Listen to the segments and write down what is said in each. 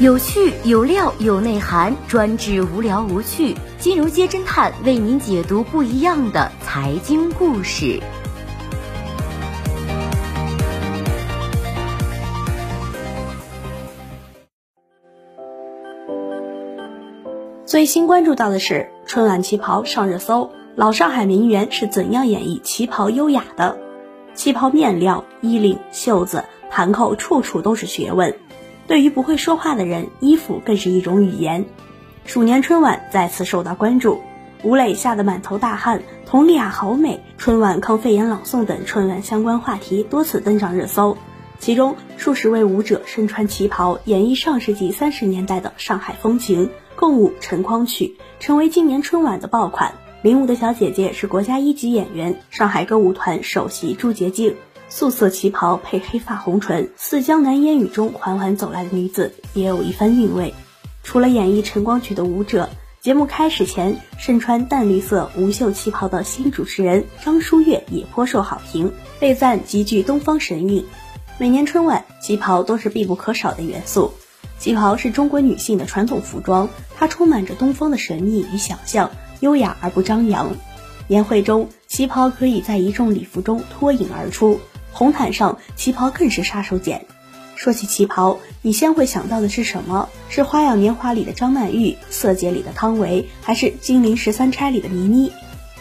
有趣有料有内涵，专治无聊无趣。金融街侦探为您解读不一样的财经故事。最新关注到的是春晚旗袍上热搜，老上海名媛是怎样演绎旗袍优雅的？旗袍面料、衣领、袖子、盘扣，处处都是学问。对于不会说话的人，衣服更是一种语言。鼠年春晚再次受到关注，吴磊吓得满头大汗，佟丽娅好美，春晚抗肺炎朗诵等春晚相关话题多次登上热搜。其中，数十位舞者身穿旗袍，演绎上世纪三十年代的上海风情。共舞《晨光曲》成为今年春晚的爆款。领舞的小姐姐是国家一级演员，上海歌舞团首席朱洁静。素色旗袍配黑发红唇，似江南烟雨中缓缓走来的女子，也有一番韵味。除了演绎《晨光曲》的舞者，节目开始前，身穿淡绿色无袖旗袍的新主持人张舒悦也颇受好评，被赞极具东方神韵。每年春晚，旗袍都是必不可少的元素。旗袍是中国女性的传统服装，它充满着东方的神秘与想象，优雅而不张扬。年会中，旗袍可以在一众礼服中脱颖而出，红毯上旗袍更是杀手锏。说起旗袍，你先会想到的是什么？是《花样年华》里的张曼玉，《色戒》里的汤唯，还是《金陵十三钗》里的倪妮？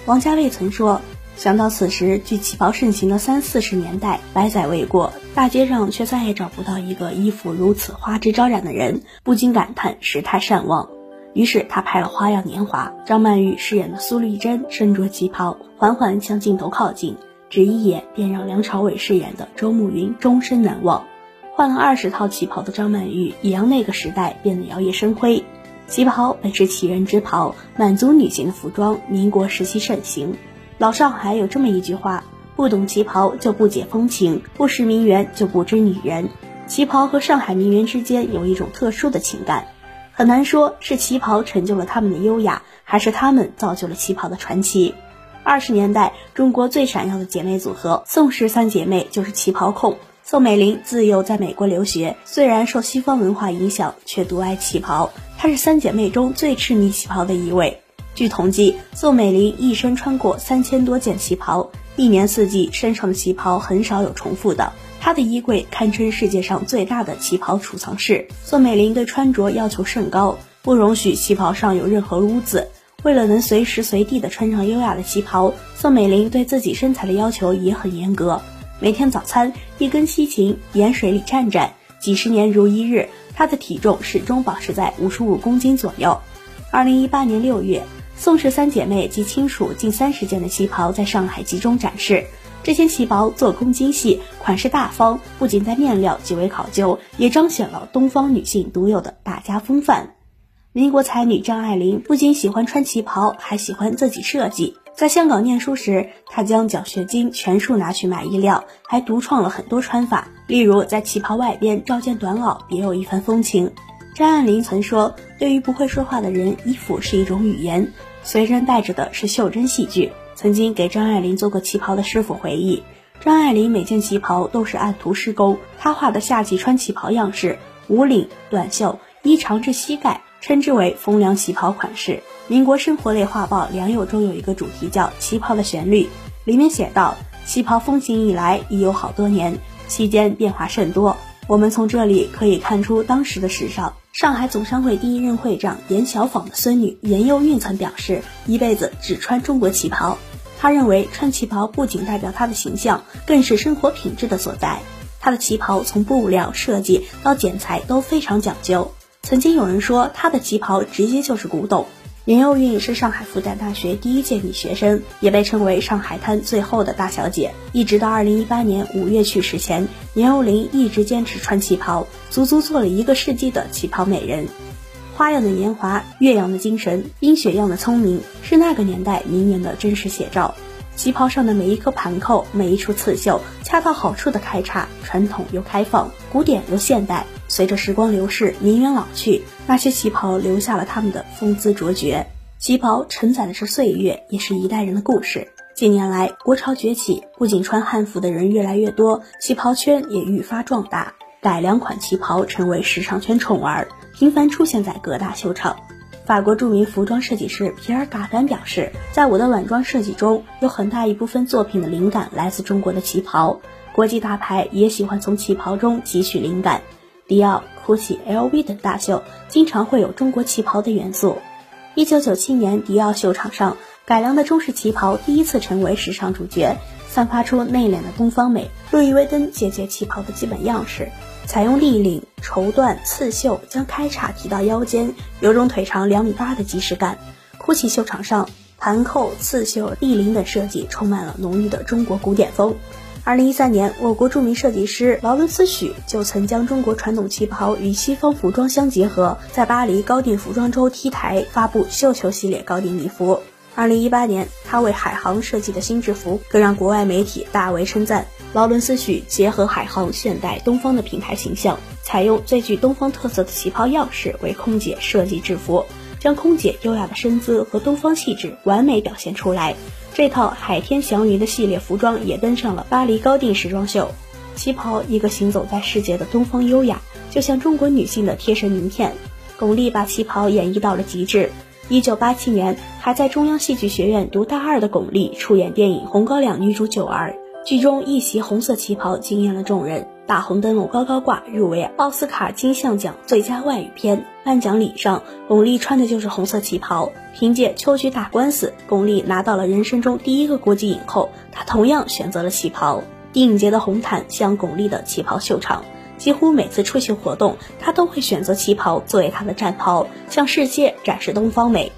王家卫曾说。想到此时距旗袍盛行的三四十年代百载未过，大街上却再也找不到一个衣服如此花枝招展的人，不禁感叹时态善忘。于是他拍了《花样年华》，张曼玉饰演的苏丽珍身着旗袍，缓缓向镜头靠近，只一眼便让梁朝伟饰演的周慕云终身难忘。换了二十套旗袍的张曼玉，也让那个时代变得摇曳生辉。旗袍本是奇人之袍，满族女性的服装，民国时期盛行。老上海有这么一句话：不懂旗袍就不解风情，不识名媛就不知女人。旗袍和上海名媛之间有一种特殊的情感，很难说是旗袍成就了他们的优雅，还是他们造就了旗袍的传奇。二十年代，中国最闪耀的姐妹组合宋氏三姐妹就是旗袍控。宋美龄自幼在美国留学，虽然受西方文化影响，却独爱旗袍。她是三姐妹中最痴迷旗袍的一位。据统计，宋美龄一生穿过三千多件旗袍，一年四季身上的旗袍很少有重复的。她的衣柜堪称世界上最大的旗袍储藏室。宋美龄对穿着要求甚高，不容许旗袍上有任何污渍。为了能随时随地的穿上优雅的旗袍，宋美龄对自己身材的要求也很严格。每天早餐一根西芹，盐水里蘸蘸，几十年如一日，她的体重始终保持在五十五公斤左右。二零一八年六月。宋氏三姐妹及亲属近三十件的旗袍在上海集中展示。这些旗袍做工精细，款式大方，不仅在面料极为考究，也彰显了东方女性独有的大家风范。民国才女张爱玲不仅喜欢穿旗袍，还喜欢自己设计。在香港念书时，她将奖学金全数拿去买衣料，还独创了很多穿法，例如在旗袍外边罩件短袄，别有一番风情。张爱玲曾说：“对于不会说话的人，衣服是一种语言。”随身带着的是袖珍戏剧。曾经给张爱玲做过旗袍的师傅回忆，张爱玲每件旗袍都是按图施工，她画的夏季穿旗袍样式，无领短袖，衣长至膝盖，称之为风凉旗袍款式。民国生活类画报《良友》中有一个主题叫《旗袍的旋律》，里面写道：旗袍风行以来已有好多年，期间变化甚多。我们从这里可以看出当时的时尚。上海总商会第一任会长严小纺的孙女严幼韵曾表示，一辈子只穿中国旗袍。她认为穿旗袍不仅代表她的形象，更是生活品质的所在。她的旗袍从布料设计到剪裁都非常讲究。曾经有人说她的旗袍直接就是古董。严幼韵是上海复旦大学第一届女学生，也被称为上海滩最后的大小姐。一直到二零一八年五月去世前，严幼玲一直坚持穿旗袍，足足做了一个世纪的旗袍美人。花样的年华，岳阳的精神，冰雪样的聪明，是那个年代名媛的真实写照。旗袍上的每一颗盘扣，每一处刺绣，恰到好处的开叉，传统又开放，古典又现代。随着时光流逝，名媛老去，那些旗袍留下了他们的风姿卓绝。旗袍承载的是岁月，也是一代人的故事。近年来，国潮崛起，不仅穿汉服的人越来越多，旗袍圈也愈发壮大。改良款旗袍成为时尚圈宠儿，频繁出现在各大秀场。法国著名服装设计师皮尔·嘎丹表示，在我的晚装设计中，有很大一部分作品的灵感来自中国的旗袍。国际大牌也喜欢从旗袍中汲取灵感，迪奥、GUCCI、LV 等大秀经常会有中国旗袍的元素。一九九七年，迪奥秀场上改良的中式旗袍第一次成为时尚主角，散发出内敛的东方美。路易威登借鉴旗袍的基本样式，采用立领、绸缎、刺绣，将开叉提到腰间，有种腿长两米八的即视感。GUCCI 秀场上盘扣、刺绣、立领等设计充满了浓郁的中国古典风。二零一三年，我国著名设计师劳伦斯许就曾将中国传统旗袍与西方服装相结合，在巴黎高定服装周 T 台发布绣球系列高定礼服。二零一八年，他为海航设计的新制服更让国外媒体大为称赞。劳伦斯许结合海航现代东方的品牌形象，采用最具东方特色的旗袍样式为空姐设计制服，将空姐优雅的身姿和东方气质完美表现出来。这套海天祥云的系列服装也登上了巴黎高定时装秀。旗袍，一个行走在世界的东方优雅，就像中国女性的贴身名片。巩俐把旗袍演绎到了极致。一九八七年，还在中央戏剧学院读大二的巩俐出演电影《红高粱》女主九儿，剧中一袭红色旗袍惊艳了众人。大红灯笼高高挂，入围奥斯卡金像奖最佳外语片。颁奖礼上，巩俐穿的就是红色旗袍。凭借《秋菊打官司》，巩俐拿到了人生中第一个国际影后。她同样选择了旗袍。电影节的红毯像巩俐的旗袍秀场，几乎每次出席活动，她都会选择旗袍作为她的战袍，向世界展示东方美。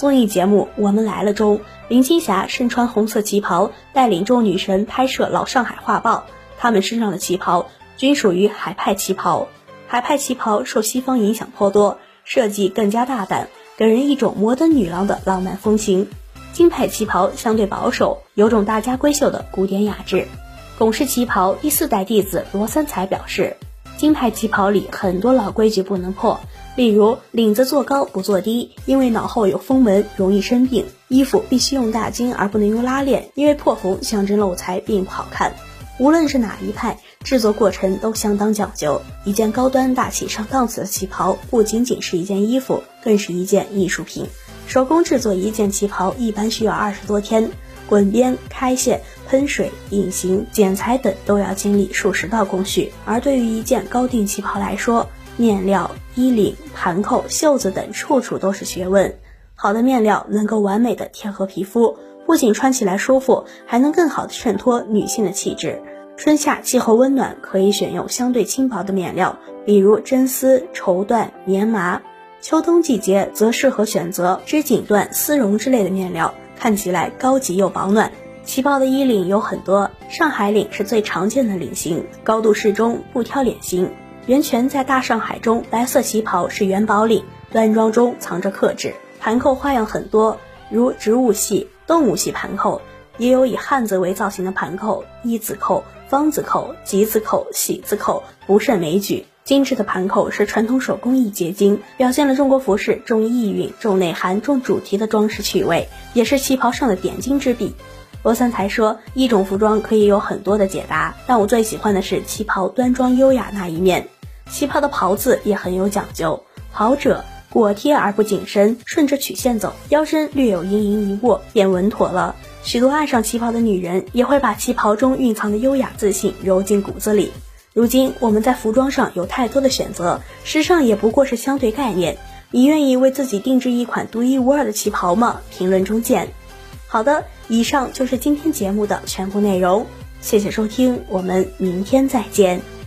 综艺节目《我们来了》中，林青霞身穿红色旗袍，带领众女神拍摄老上海画报。她们身上的旗袍均属于海派旗袍，海派旗袍受西方影响颇多，设计更加大胆，给人一种摩登女郎的浪漫风情。金派旗袍相对保守，有种大家闺秀的古典雅致。巩氏旗袍第四代弟子罗三才表示，金派旗袍里很多老规矩不能破，例如领子做高不做低，因为脑后有风纹容易生病；衣服必须用大襟而不能用拉链，因为破缝象征漏财并不好看。无论是哪一派，制作过程都相当讲究。一件高端大气上档次的旗袍，不仅仅是一件衣服，更是一件艺术品。手工制作一件旗袍，一般需要二十多天，滚边、开线、喷水、隐形、剪裁等都要经历数十道工序。而对于一件高定旗袍来说，面料、衣领、盘扣、袖子等处处都是学问。好的面料能够完美的贴合皮肤，不仅穿起来舒服，还能更好的衬托女性的气质。春夏气候温暖，可以选用相对轻薄的面料，比如真丝、绸缎、棉麻；秋冬季节则适合选择织锦缎、丝绒之类的面料，看起来高级又保暖。旗袍的衣领有很多，上海领是最常见的领型，高度适中，不挑脸型。袁泉在大上海中，白色旗袍是元宝领，端庄中藏着克制。盘扣花样很多，如植物系、动物系盘扣。也有以汉字为造型的盘扣，一字扣、方字扣、吉字扣、喜字扣不胜枚举。精致的盘扣是传统手工艺结晶，表现了中国服饰重意蕴、重内涵、重主题的装饰趣味，也是旗袍上的点睛之笔。罗三才说，一种服装可以有很多的解答，但我最喜欢的是旗袍端庄优雅那一面。旗袍的袍子也很有讲究，袍褶裹贴而不紧身，顺着曲线走，腰身略有盈盈一握，便稳妥了。许多爱上旗袍的女人也会把旗袍中蕴藏的优雅自信揉进骨子里。如今我们在服装上有太多的选择，时尚也不过是相对概念。你愿意为自己定制一款独一无二的旗袍吗？评论中见。好的，以上就是今天节目的全部内容，谢谢收听，我们明天再见。